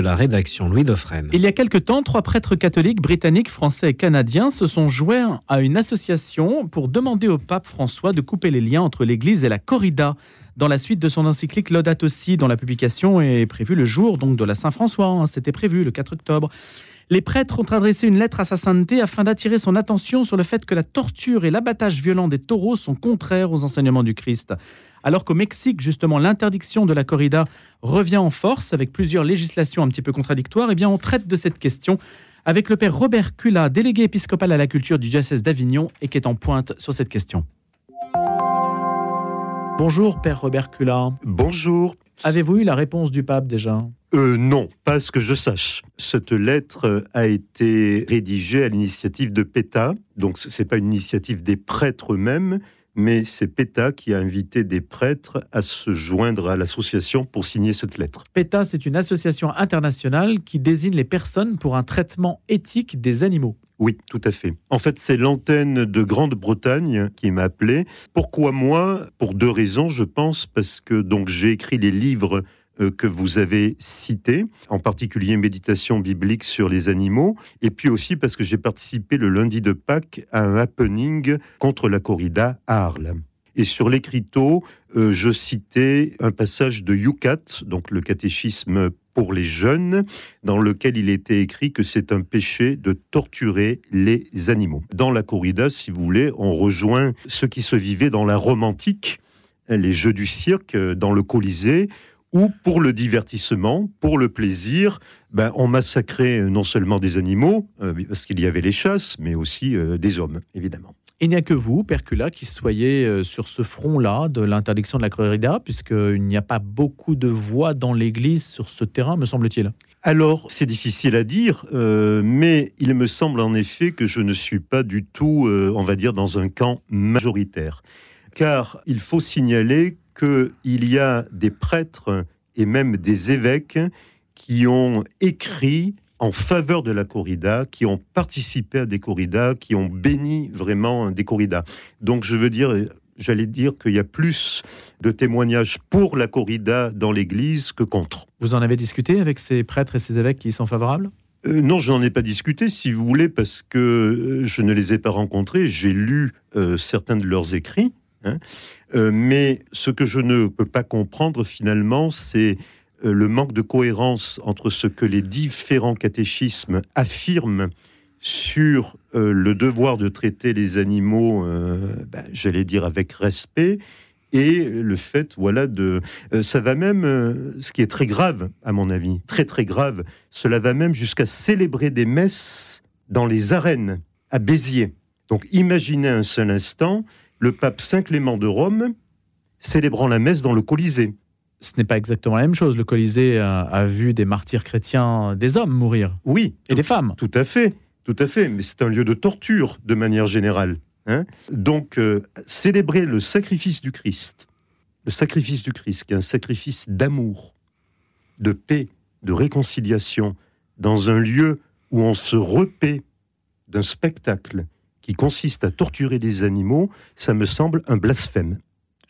La rédaction Louis Dauphren. Il y a quelque temps, trois prêtres catholiques britanniques, français et canadiens se sont joints à une association pour demander au pape François de couper les liens entre l'Église et la corrida. Dans la suite de son encyclique Laudato Si, dont la publication est prévue le jour donc de la Saint-François, hein, c'était prévu le 4 octobre. Les prêtres ont adressé une lettre à sa sainteté afin d'attirer son attention sur le fait que la torture et l'abattage violent des taureaux sont contraires aux enseignements du Christ. Alors qu'au Mexique, justement, l'interdiction de la corrida revient en force avec plusieurs législations un petit peu contradictoires, eh bien, on traite de cette question avec le père Robert Cula, délégué épiscopal à la culture du diocèse d'Avignon et qui est en pointe sur cette question. Bonjour, père Robert Cula. Bonjour. Avez-vous eu la réponse du pape déjà? Euh, non, pas ce que je sache. Cette lettre a été rédigée à l'initiative de PETA, donc ce n'est pas une initiative des prêtres eux-mêmes, mais c'est PETA qui a invité des prêtres à se joindre à l'association pour signer cette lettre. PETA, c'est une association internationale qui désigne les personnes pour un traitement éthique des animaux. Oui, tout à fait. En fait, c'est l'antenne de Grande-Bretagne qui m'a appelé. Pourquoi moi? Pour deux raisons, je pense, parce que donc j'ai écrit les livres que vous avez cité, en particulier Méditation biblique sur les animaux, et puis aussi parce que j'ai participé le lundi de Pâques à un happening contre la corrida à Arles. Et sur l'écriteau, euh, je citais un passage de Yucat, donc le catéchisme pour les jeunes, dans lequel il était écrit que c'est un péché de torturer les animaux. Dans la corrida, si vous voulez, on rejoint ce qui se vivait dans la Rome antique, les jeux du cirque, dans le Colisée, ou pour le divertissement, pour le plaisir, ben, on massacrait non seulement des animaux, euh, parce qu'il y avait les chasses, mais aussi euh, des hommes, évidemment. Il n'y a que vous, Percula, qui soyez euh, sur ce front-là de l'interdiction de la corrida, puisqu'il n'y a pas beaucoup de voix dans l'Église sur ce terrain, me semble-t-il. Alors, c'est difficile à dire, mais il me semble en effet que je ne suis pas du tout, on va dire, dans un camp majoritaire. Car il faut signaler qu'il y a des prêtres et même des évêques qui ont écrit en faveur de la corrida, qui ont participé à des corridas, qui ont béni vraiment des corridas. Donc je veux dire, j'allais dire qu'il y a plus de témoignages pour la corrida dans l'Église que contre. Vous en avez discuté avec ces prêtres et ces évêques qui sont favorables? Euh, non, je n'en ai pas discuté, si vous voulez, parce que euh, je ne les ai pas rencontrés. J'ai lu euh, certains de leurs écrits, Hein. Euh, mais ce que je ne peux pas comprendre finalement, c'est euh, le manque de cohérence entre ce que les différents catéchismes affirment sur euh, le devoir de traiter les animaux, ben, j'allais dire avec respect, et le fait, voilà, de, ça va même, ce qui est très grave à mon avis, très très grave, cela va même jusqu'à célébrer des messes dans les arènes à Béziers. Donc imaginez un seul instant le pape Saint Clément de Rome célébrant la messe dans le Colisée. Ce n'est pas exactement la même chose. Le Colisée a, vu des martyrs chrétiens, des hommes mourir. Oui. Et des femmes. Tout à fait. Tout à fait. Mais c'est un lieu de torture de manière générale. Hein. Donc, euh, célébrer le sacrifice du Christ, le sacrifice du Christ, qui est un sacrifice d'amour, de paix, de réconciliation, dans un lieu où on se repaît d'un spectacle qui consiste à torturer des animaux, ça me semble un blasphème.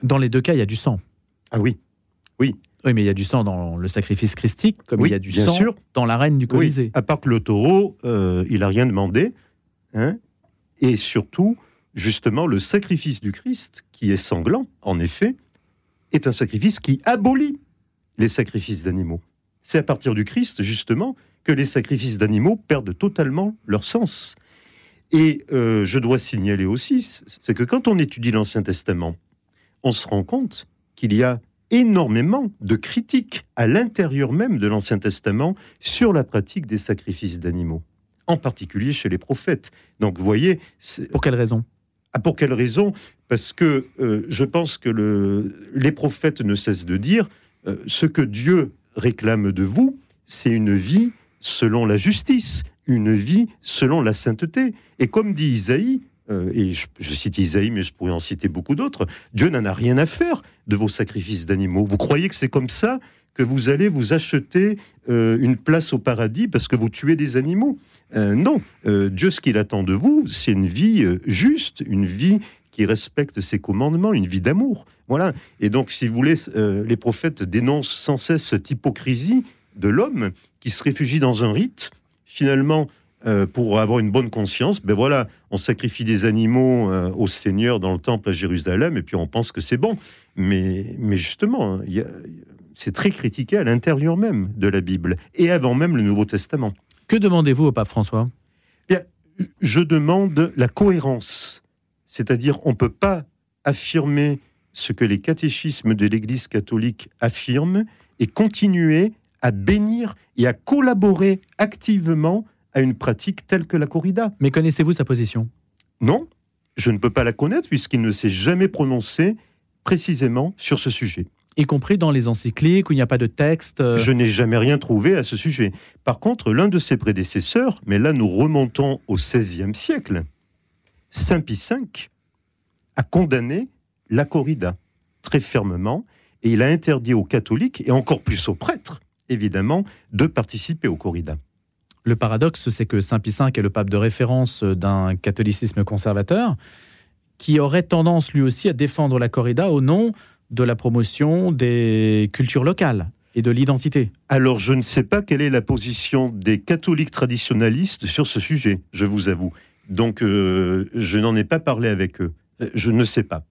Dans les deux cas, il y a du sang. Ah oui, oui. Oui, mais il y a du sang dans le sacrifice christique, comme il y a du sang sûr. dans l'arène du Colisée. À part que le taureau, euh, il n'a rien demandé. Hein et surtout, justement, le sacrifice du Christ, qui est sanglant, en effet, est un sacrifice qui abolit les sacrifices d'animaux. C'est à partir du Christ, justement, que les sacrifices d'animaux perdent totalement leur sens. Et euh, je dois signaler aussi, c'est que quand on étudie l'Ancien Testament, on se rend compte qu'il y a énormément de critiques à l'intérieur même de l'Ancien Testament sur la pratique des sacrifices d'animaux, en particulier chez les prophètes. Donc vous voyez... Pour quelle raison? Ah, Pour quelle raison? Parce que euh, je pense que le, les prophètes ne cessent de dire euh, ce que Dieu réclame de vous, c'est une vie selon la justice, une vie selon la sainteté. Et comme dit Isaïe, euh, et je, cite Isaïe, mais je pourrais en citer beaucoup d'autres, Dieu n'en a rien à faire de vos sacrifices d'animaux. Vous croyez que c'est comme ça que vous allez vous acheter euh, une place au paradis parce que vous tuez des animaux? Euh, Non, Dieu, ce qu'il attend de vous, c'est une vie juste, une vie qui respecte ses commandements, une vie d'amour. Voilà. Et donc, si vous voulez, les prophètes dénoncent sans cesse cette hypocrisie de l'homme qui se réfugie dans un rite, finalement, euh, pour avoir une bonne conscience, ben voilà, on sacrifie des animaux euh, au Seigneur dans le temple à Jérusalem, et puis on pense que c'est bon. Mais, mais justement, hein, c'est très critiqué à l'intérieur même de la Bible, et avant même le Nouveau Testament. Que demandez-vous au pape François? Bien, Je demande la cohérence. C'est-à-dire, on ne peut pas affirmer ce que les catéchismes de l'Église catholique affirment et continuer à bénir et à collaborer activement à une pratique telle que la corrida. Mais connaissez-vous sa position? Non, je ne peux pas la connaître puisqu'il ne s'est jamais prononcé précisément sur ce sujet. Y compris dans les encycliques où il n'y a pas de texte euh, Je n'ai jamais rien trouvé à ce sujet. Par contre, l'un de ses prédécesseurs, mais là nous remontons au XVIe siècle, Saint Pie V, a condamné la corrida très fermement et il a interdit aux catholiques et encore plus aux prêtres, évidemment, de participer aux corridas. Le paradoxe, c'est que Saint Pie V est le pape de référence d'un catholicisme conservateur qui aurait tendance lui aussi à défendre la corrida au nom de la promotion des cultures locales et de l'identité. Alors je ne sais pas quelle est la position des catholiques traditionnalistes sur ce sujet, je vous avoue. Donc euh, je n'en ai pas parlé avec eux. Je ne sais pas.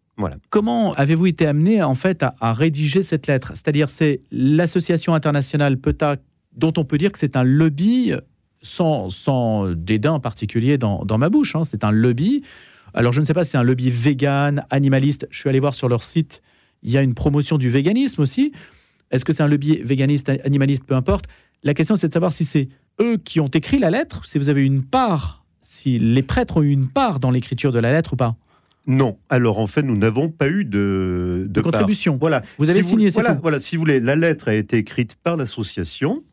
Comment avez-vous été amené en fait à, rédiger cette lettre? C'est-à-dire c'est l'association internationale PETA dont on peut dire que c'est un lobby sans, sans dédain particulier dans, ma bouche. Hein. C'est un lobby. Alors je ne sais pas si c'est un lobby vegan, animaliste. Je suis allé voir sur leur site. Il y a une promotion du véganisme aussi. Est-ce que c'est un lobby véganiste, animaliste, peu importe. La question c'est de savoir si c'est eux qui ont écrit la lettre, si vous avez une part, si les prêtres ont eu une part dans l'écriture de la lettre ou pas. Non. Alors en fait, nous n'avons pas eu de, de, contribution. Voilà. Vous avez signé. Voilà, voilà. Si vous voulez, la lettre a été écrite par l'association.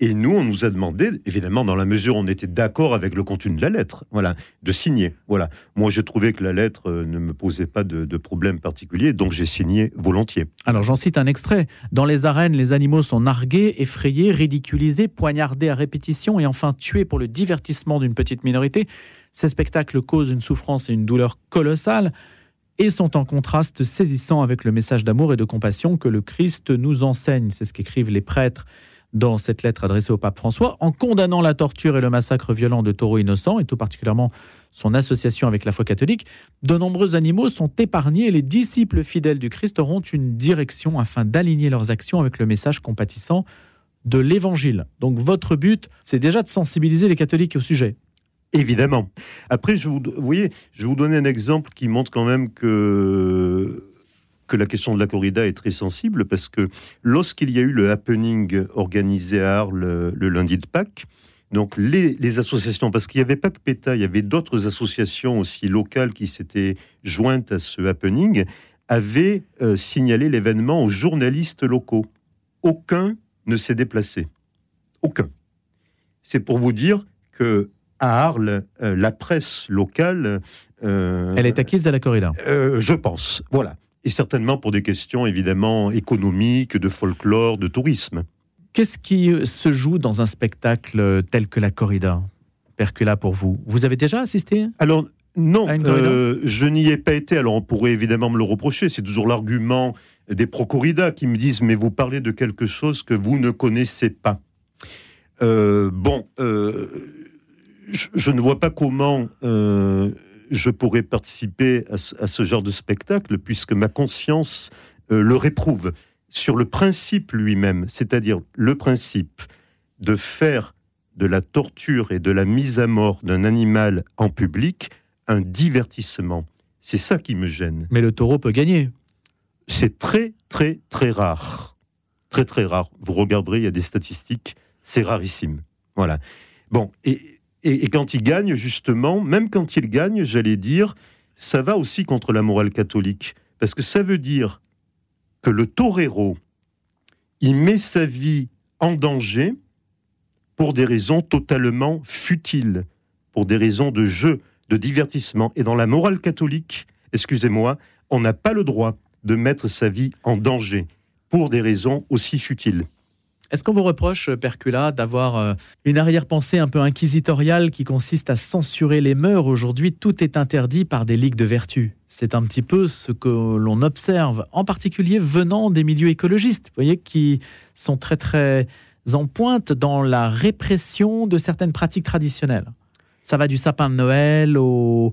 Et nous, on nous a demandé, évidemment, dans la mesure où on était d'accord avec le contenu de la lettre, voilà, de signer. Voilà. Moi, je trouvais que la lettre euh, ne me posait pas de, de problème particulier, donc j'ai signé volontiers. Alors, j'en cite un extrait. Dans les arènes, les animaux sont nargués, effrayés, ridiculisés, poignardés à répétition et enfin tués pour le divertissement d'une petite minorité. Ces spectacles causent une souffrance et une douleur colossales et sont en contraste saisissant avec le message d'amour et de compassion que le Christ nous enseigne. C'est ce qu'écrivent les prêtres dans cette lettre adressée au pape François, en condamnant la torture et le massacre violent de taureaux innocents, et tout particulièrement son association avec la foi catholique, de nombreux animaux sont épargnés et les disciples fidèles du Christ auront une direction afin d'aligner leurs actions avec le message compatissant de l'Évangile. Donc votre but, c'est déjà de sensibiliser les catholiques au sujet. Évidemment. Après, je vous, voyez, je vous un exemple qui montre quand même que que la question de la corrida est très sensible parce que lorsqu'il y a eu le happening organisé à Arles le, lundi de Pâques, donc les, associations, parce qu'il n'y avait pas que PETA, il y avait d'autres associations aussi locales qui s'étaient jointes à ce happening, avaient euh, signalé l'événement aux journalistes locaux. Aucun ne s'est déplacé. Aucun. C'est pour vous dire que à Arles, euh, la presse locale. Euh, Elle est acquise à la corrida. Euh, je pense. Voilà. Et certainement pour des questions évidemment économiques, de folklore, de tourisme. Qu'est-ce qui se joue dans un spectacle tel que la corrida? Percula pour vous. Vous avez déjà assisté? Alors, non, je n'y ai pas été. Alors, on pourrait évidemment me le reprocher. C'est toujours l'argument des pro-corrida qui me disent Mais vous parlez de quelque chose que vous ne connaissez pas. bon, je, ne vois pas comment euh, je pourrais participer à ce, genre de spectacle, puisque ma conscience euh, le réprouve sur le principe lui-même, c'est-à-dire le principe de faire de la torture et de la mise à mort d'un animal en public un divertissement. C'est ça qui me gêne. Mais le taureau peut gagner. C'est très, très, très rare. Très, très rare. Vous regarderez, il y a des statistiques, c'est rarissime. Voilà. Bon, et et, quand il gagne, justement, même quand il gagne, j'allais dire, ça va aussi contre la morale catholique. Parce que ça veut dire que le torero, il met sa vie en danger pour des raisons totalement futiles, pour des raisons de jeu, de divertissement. Et dans la morale catholique, excusez-moi, on n'a pas le droit de mettre sa vie en danger pour des raisons aussi futiles. Est-ce qu'on vous reproche, Percula, d'avoir euh, une arrière-pensée un peu inquisitoriale qui consiste à censurer les mœurs? Aujourd'hui, tout est interdit par des ligues de vertu. C'est un petit peu ce que l'on observe, en particulier venant des milieux écologistes, vous voyez, qui sont très très en pointe dans la répression de certaines pratiques traditionnelles. Ça va du sapin de Noël au,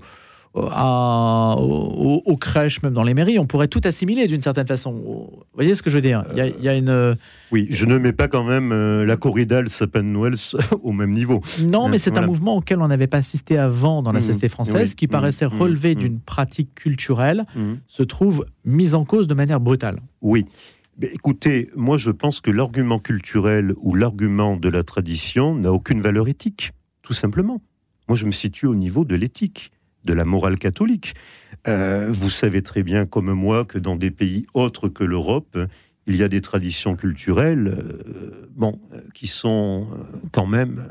à, aux, crèches, même dans les mairies. On pourrait tout assimiler d'une certaine façon. Vous voyez ce que je veux dire? Il y, a, une. Oui, je ne mets pas quand même euh, la corrida, le sapin de Noël au même niveau. Non, mais c'est un mouvement auquel on n'avait pas assisté avant dans la mmh. société française, qui paraissait mmh. relever mmh. d'une pratique culturelle, se trouve mise en cause de manière brutale. Oui. écoutez, moi je pense que l'argument culturel ou l'argument de la tradition n'a aucune valeur éthique, tout simplement. Moi je me situe au niveau de l'éthique de la morale catholique. Euh, vous savez très bien, comme moi, que dans des pays autres que l'Europe, il y a des traditions culturelles, euh, bon, euh, qui sont quand même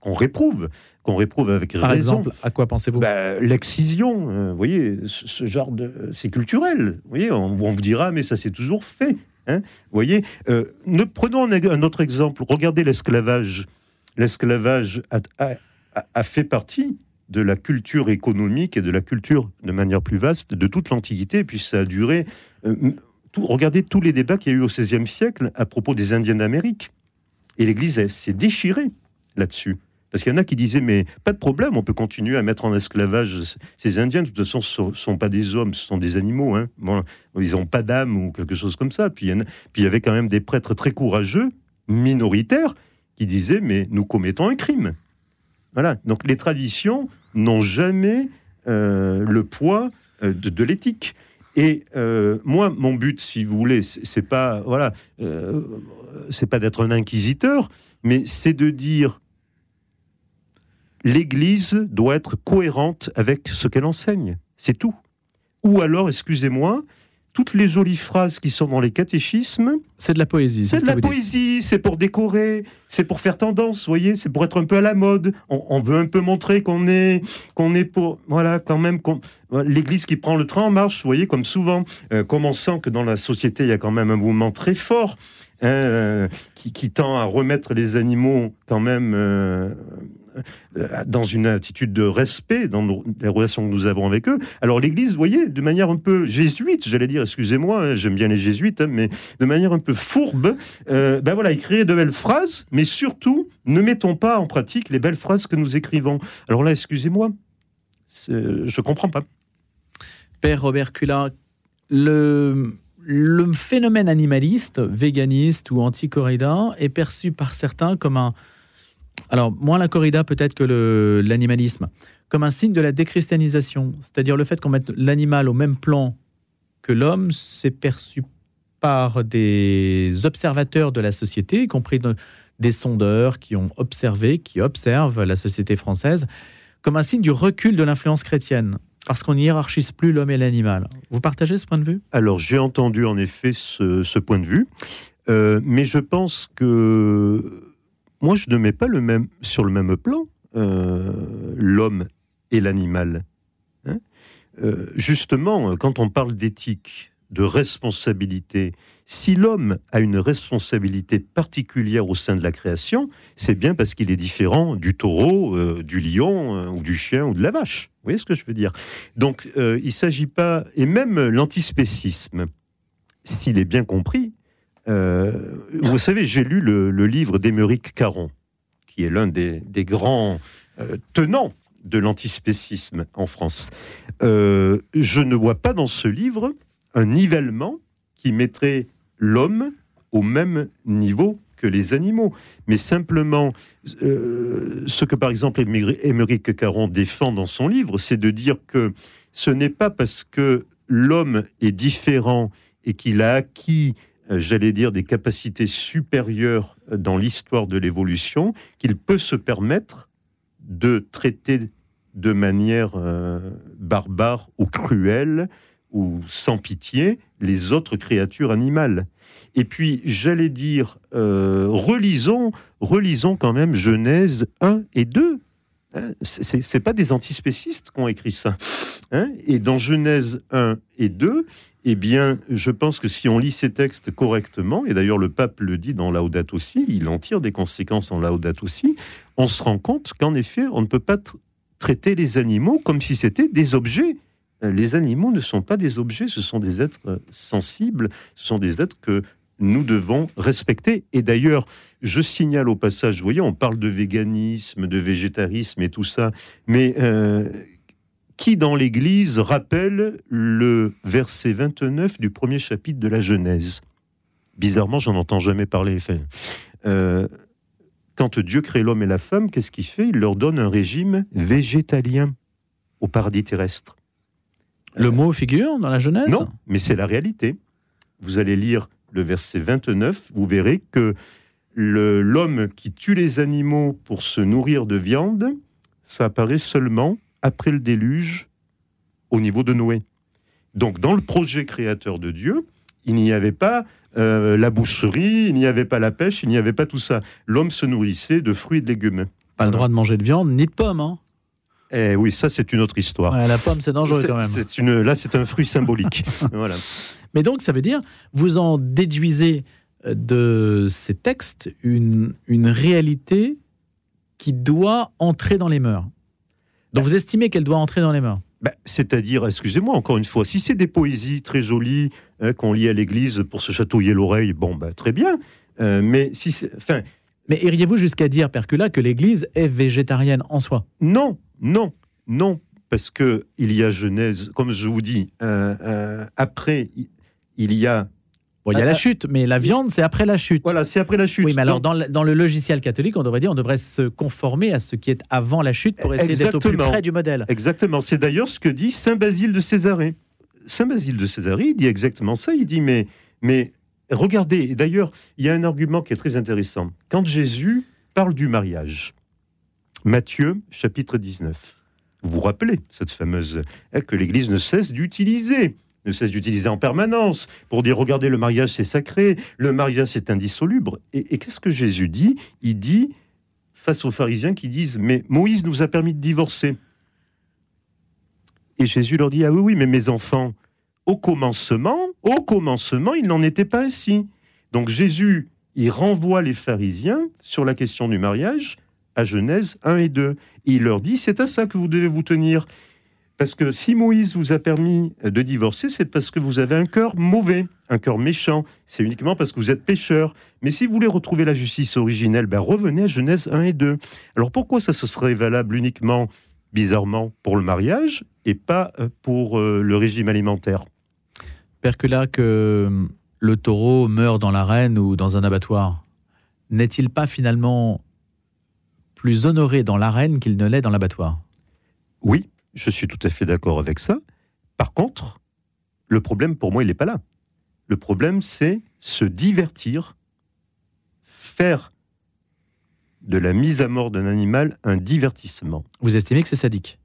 qu'on réprouve, qu'on réprouve avec Par raison. Exemple, à quoi pensez-vous? Bah, L'excision, vous voyez, ce, genre de, c'est culturel. Vous voyez, on, vous dira, mais ça s'est toujours fait. Hein vous voyez, ne, prenons un, autre exemple. Regardez l'esclavage. L'esclavage a fait partie de la culture économique et de la culture de manière plus vaste de toute l'Antiquité, puis ça a duré. Euh, regardez tous les débats qu'il y a eu au XVIe siècle à propos des Indiens d'Amérique. Et l'Église s'est déchirée là-dessus. Parce qu'il y en a qui disaient, mais pas de problème, on peut continuer à mettre en esclavage ces Indiens. De toute façon, ce ne sont pas des hommes, ce sont des animaux. Hein. Ils n'ont pas d'âme ou quelque chose comme ça. Puis puis il y avait quand même des prêtres très courageux, minoritaires, qui disaient, mais nous commettons un crime. Voilà. Donc les traditions n'ont jamais euh, le poids euh, de, l'éthique. Et euh, moi, mon but, si vous voulez, c'est pas voilà, c'est pas d'être un inquisiteur, mais c'est de dire l'Église doit être cohérente avec ce qu'elle enseigne. C'est tout. Ou alors, excusez-moi, toutes les jolies phrases qui sont dans les catéchismes. C'est de la poésie. C'est de la poésie, c'est pour décorer, c'est pour faire tendance, vous voyez, c'est pour être un peu à la mode. On, veut un peu montrer qu'on est, qu'on est pour, voilà, quand même, l'Église qui prend le train en marche, vous voyez, comme souvent. Euh, comme on sent que dans la société, il y a quand même un mouvement très fort hein, euh, qui, tend à remettre les animaux quand même euh, dans une attitude de respect dans les relations que nous avons avec eux. Alors l'Église, vous voyez, de manière un peu jésuite, j'allais dire, excusez-moi, hein, j'aime bien les jésuites, hein, mais de manière un peu fourbe, euh, ben voilà, écrire de belles phrases, mais surtout, ne mettons pas en pratique les belles phrases que nous écrivons. Alors là, excusez-moi, je comprends pas. Père Robert Cula, le, le phénomène animaliste, véganiste ou anti-corrida est perçu par certains comme un alors, moins la corrida peut-être que l'animalisme, comme un signe de la déchristianisation. C'est-à-dire le fait qu'on mette l'animal au même plan que l'homme, c'est perçu par des observateurs de la société, y compris des sondeurs qui ont observé, qui observent la société française, comme un signe du recul de l'influence chrétienne. Parce qu'on hiérarchise plus l'homme et l'animal. Vous partagez ce point de vue? Alors j'ai entendu en effet ce, point de vue, euh, mais je pense que moi, je ne mets pas le même, sur le même plan euh, l'homme et l'animal. Hein. Euh, justement, quand on parle d'éthique, de responsabilité, si l'homme a une responsabilité particulière au sein de la création, c'est bien parce qu'il est différent du taureau, euh, du lion ou du chien ou de la vache. Vous voyez ce que je veux dire? Donc, il ne s'agit pas, et même l'antispécisme, s'il est bien compris, vous savez, j'ai lu le, livre d'Émeric Caron, qui est l'un des, grands euh, tenants de l'antispécisme en France. Euh, je ne vois pas dans ce livre un nivellement qui mettrait l'homme au même niveau que les animaux, mais simplement ce que par exemple Émeric Caron défend dans son livre, c'est de dire que ce n'est pas parce que l'homme est différent et qu'il a acquis euh, j'allais dire, des capacités supérieures dans l'histoire de l'évolution, qu'il peut se permettre de traiter de manière euh, barbare ou cruelle ou sans pitié les autres créatures animales. Et puis, j'allais dire, euh, relisons, relisons quand même Genèse 1 et 2. Hein, Ce n'est pas des antispécistes qui ont écrit ça. Hein. et dans Genèse 1 et 2, eh bien, je pense que si on lit ces textes correctement, et d'ailleurs le pape le dit dans Laudato aussi, il en tire des conséquences en Laudato aussi, on se rend compte qu'en effet, on ne peut pas traiter les animaux comme si c'était des objets. Euh, les animaux ne sont pas des objets, ce sont des êtres euh, sensibles, ce sont des êtres que nous devons respecter. Et d'ailleurs, je signale au passage, vous voyez, on parle de véganisme, de végétarisme et tout ça, mais euh, qui dans l'Église rappelle le verset 29 du premier chapitre de la Genèse? Bizarrement, j'en entends jamais parler. Euh, quand Dieu crée l'homme et la femme, qu'est-ce qu'il fait? Il leur donne un régime végétalien au paradis terrestre. Le mot figure dans la Genèse? Non, mais c'est la réalité. Vous allez lire le verset 29, vous verrez que l'homme qui tue les animaux pour se nourrir de viande, ça apparaît seulement après le déluge au niveau de Noé. Donc dans le projet créateur de Dieu, il n'y avait pas euh, la boucherie, il n'y avait pas la pêche, il n'y avait pas tout ça. L'homme se nourrissait de fruits et de légumes. Pas le droit de manger de viande ni de pommes. Hein eh oui, ça c'est une autre histoire. la pomme c'est dangereux quand même. une, là c'est un fruit symbolique. voilà. Mais donc ça veut dire, vous en déduisez euh, de ces textes une, une réalité qui doit entrer dans les mœurs. Donc vous estimez qu'elle doit entrer dans les mœurs bah, C'est-à-dire, excusez-moi encore une fois, si c'est des poésies très jolies hein, qu'on lit à l'église pour se chatouiller l'oreille, bon, bah, très bien. Euh, mais si enfin, mais iriez-vous jusqu'à dire, Percula, que l'Église est végétarienne en soi? Non, non, non, parce que il y a Genèse, comme je vous dis, euh, euh, après, il y a il y a la chute, mais la viande, c'est après la chute. Voilà, c'est après la chute. Oui, mais alors, dans le, logiciel catholique, on devrait dire on devrait se conformer à ce qui est avant la chute pour essayer d'être au plus près du modèle. Exactement. C'est d'ailleurs ce que dit Saint Basile de Césarée. Saint Basile de Césarée, il dit exactement ça. Il dit, mais, mais regardez, d'ailleurs, il y a un argument qui est très intéressant. Quand Jésus parle du mariage, Matthieu, chapitre 19, vous vous rappelez cette fameuse hein, que l'Église ne cesse d'utiliser ne cesse d'utiliser en permanence pour dire regardez le mariage c'est sacré, le mariage c'est indissoluble. Et, qu'est-ce que Jésus dit? Il dit face aux pharisiens qui disent mais Moïse nous a permis de divorcer. Et Jésus leur dit ah oui oui mais mes enfants au commencement au commencement il n'en était pas ainsi. Donc Jésus il renvoie les pharisiens sur la question du mariage à Genèse 1 et 2. il leur dit c'est à ça que vous devez vous tenir. Parce que si Moïse vous a permis de divorcer, c'est parce que vous avez un cœur mauvais, un cœur méchant. C'est uniquement parce que vous êtes pécheur. Mais si vous voulez retrouver la justice originelle, ben revenez à Genèse 1 et 2. Alors pourquoi ça se serait valable uniquement, bizarrement, pour le mariage et pas euh, pour euh, le régime alimentaire? Père que là, que le taureau meurt dans l'arène ou dans un abattoir, n'est-il pas finalement plus honoré dans l'arène qu'il ne l'est dans l'abattoir? Oui, je suis tout à fait d'accord avec ça. Par contre, le problème pour moi, il n'est pas là. Le problème, c'est se divertir, faire de la mise à mort d'un animal un divertissement. Vous estimez que c'est sadique?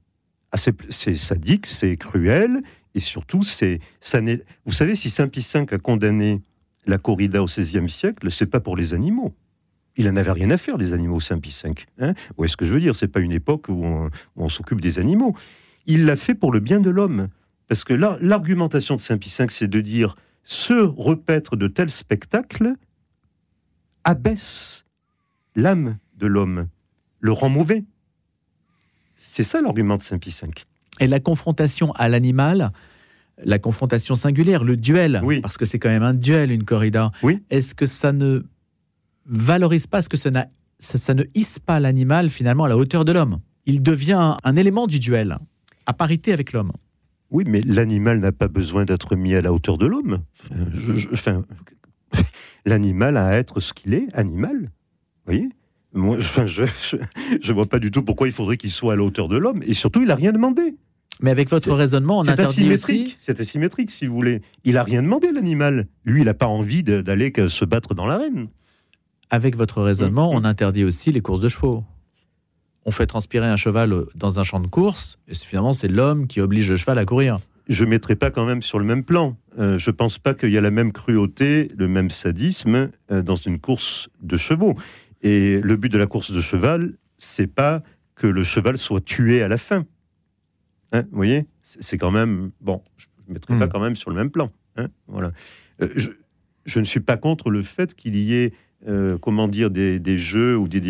Ah, C'est sadique, c'est cruel, et surtout, c'est ça Vous savez, si Saint Pie V a condamné la corrida au XVIe siècle, c'est pas pour les animaux. Il n'en avait rien à faire des animaux Saint Pie V. Hein? Ou est-ce que je veux dire C'est pas une époque où on, s'occupe des animaux. Il l'a fait pour le bien de l'homme. Parce que l'argumentation de Saint Pie V, c'est de dire se repaître de tels spectacles abaisse l'âme de l'homme, le rend mauvais. C'est ça l'argument de Saint Pie V. Et la confrontation à l'animal, la confrontation singulière, le duel, oui. parce que c'est quand même un duel, une corrida. Oui. Est-ce que ça ne valorise pas ce que ça, ça, ne hisse pas l'animal finalement à la hauteur de l'homme. Il devient un élément du duel, à parité avec l'homme. Oui, mais l'animal n'a pas besoin d'être mis à la hauteur de l'homme. Enfin, l'animal a à être ce qu'il est, animal. Vous voyez? Moi, enfin, je ne vois pas du tout pourquoi il faudrait qu'il soit à la hauteur de l'homme. Et surtout, il n'a rien demandé. Mais avec votre raisonnement, on interdit aussi... C'est asymétrique, si vous voulez. Il n'a rien demandé, l'animal. Lui, il n'a pas envie d'aller se battre dans l'arène avec votre raisonnement, mm, on interdit aussi les courses de chevaux. On fait transpirer un cheval dans un champ de course, et finalement, c'est l'homme qui oblige le cheval à courir. Je ne mettrai pas quand même sur le même plan. Euh, je ne pense pas qu'il y a la même cruauté, le même sadisme euh, dans une course de chevaux. Et le but de la course de cheval, c'est pas que le cheval soit tué à la fin. Hein, vous voyez? C'est quand même... Bon, je ne mettrai pas mm. quand même sur le même plan. Hein, voilà. Euh, je, je, ne suis pas contre le fait qu'il y ait euh, comment dire, des, jeux ou des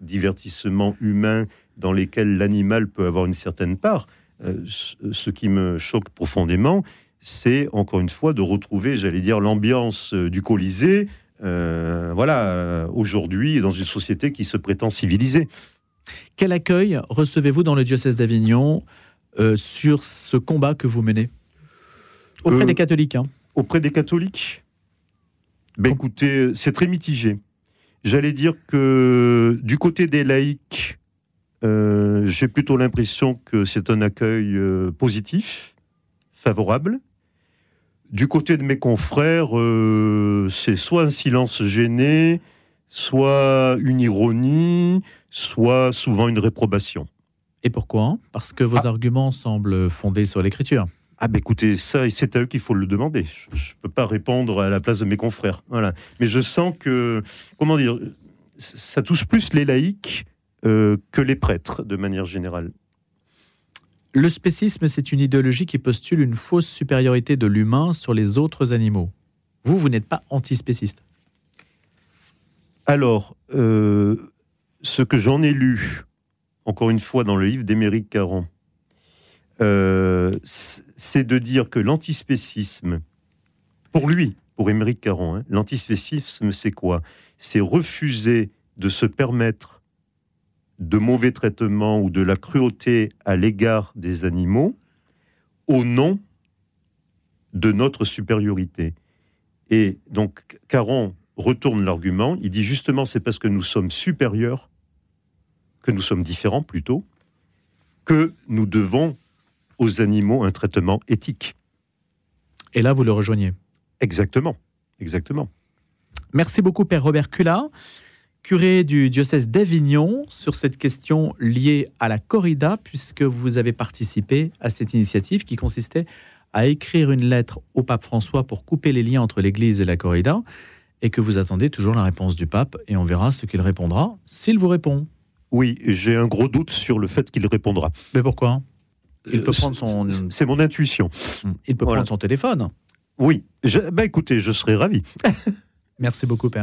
divertissements humains dans lesquels l'animal peut avoir une certaine part. Euh, ce qui me choque profondément, c'est encore une fois de retrouver, j'allais dire, l'ambiance euh, du Colisée euh, voilà, aujourd'hui, dans une société qui se prétend civilisée. Quel accueil recevez-vous dans le diocèse d'Avignon euh, sur ce combat que vous menez? Auprès Euh, des catholiques. hein. Auprès des catholiques? Ben, Écoutez, c'est très mitigé. J'allais dire que du côté des laïcs, euh, j'ai plutôt l'impression que c'est un accueil euh, positif, favorable. Du côté de mes confrères, euh, c'est soit un silence gêné, soit une ironie, soit souvent une réprobation. Et pourquoi? Parce que vos Ah. arguments semblent fondés sur l'écriture. Ah ben écoutez, ça, c'est à eux qu'il faut le demander. Je ne peux pas répondre à la place de mes confrères. Voilà. Mais je sens que, comment dire, ça touche plus les laïcs euh, que les prêtres, de manière générale. Le spécisme, c'est une idéologie qui postule une fausse supériorité de l'humain sur les autres animaux. Vous, vous n'êtes pas antispéciste. Alors, euh, ce que j'en ai lu, encore une fois, dans le livre d'Émeric Caron, c'est de dire que l'antispécisme, pour lui, pour Émeric Caron, hein, l'antispécisme, c'est quoi? C'est refuser de se permettre de mauvais traitements ou de la cruauté à l'égard des animaux au nom de notre supériorité. Et donc, Caron retourne l'argument. Il dit justement, c'est parce que nous sommes supérieurs, que nous sommes différents plutôt, que nous devons aux animaux un traitement éthique. Et là, vous le rejoignez. Exactement. Exactement. Merci beaucoup, Père Robert Cula, curé du diocèse d'Avignon, sur cette question liée à la corrida, puisque vous avez participé à cette initiative qui consistait à écrire une lettre au pape François pour couper les liens entre l'Église et la corrida, et que vous attendez toujours la réponse du pape, et on verra ce qu'il répondra, s'il vous répond. Oui, j'ai un gros doute sur le fait qu'il répondra. Mais pourquoi? Il peut Euh, prendre son, c'est- C'est mon intuition. il peut Voilà. prendre son téléphone. Oui. Je- bah, écoutez, je serais ravi. Merci beaucoup, Père.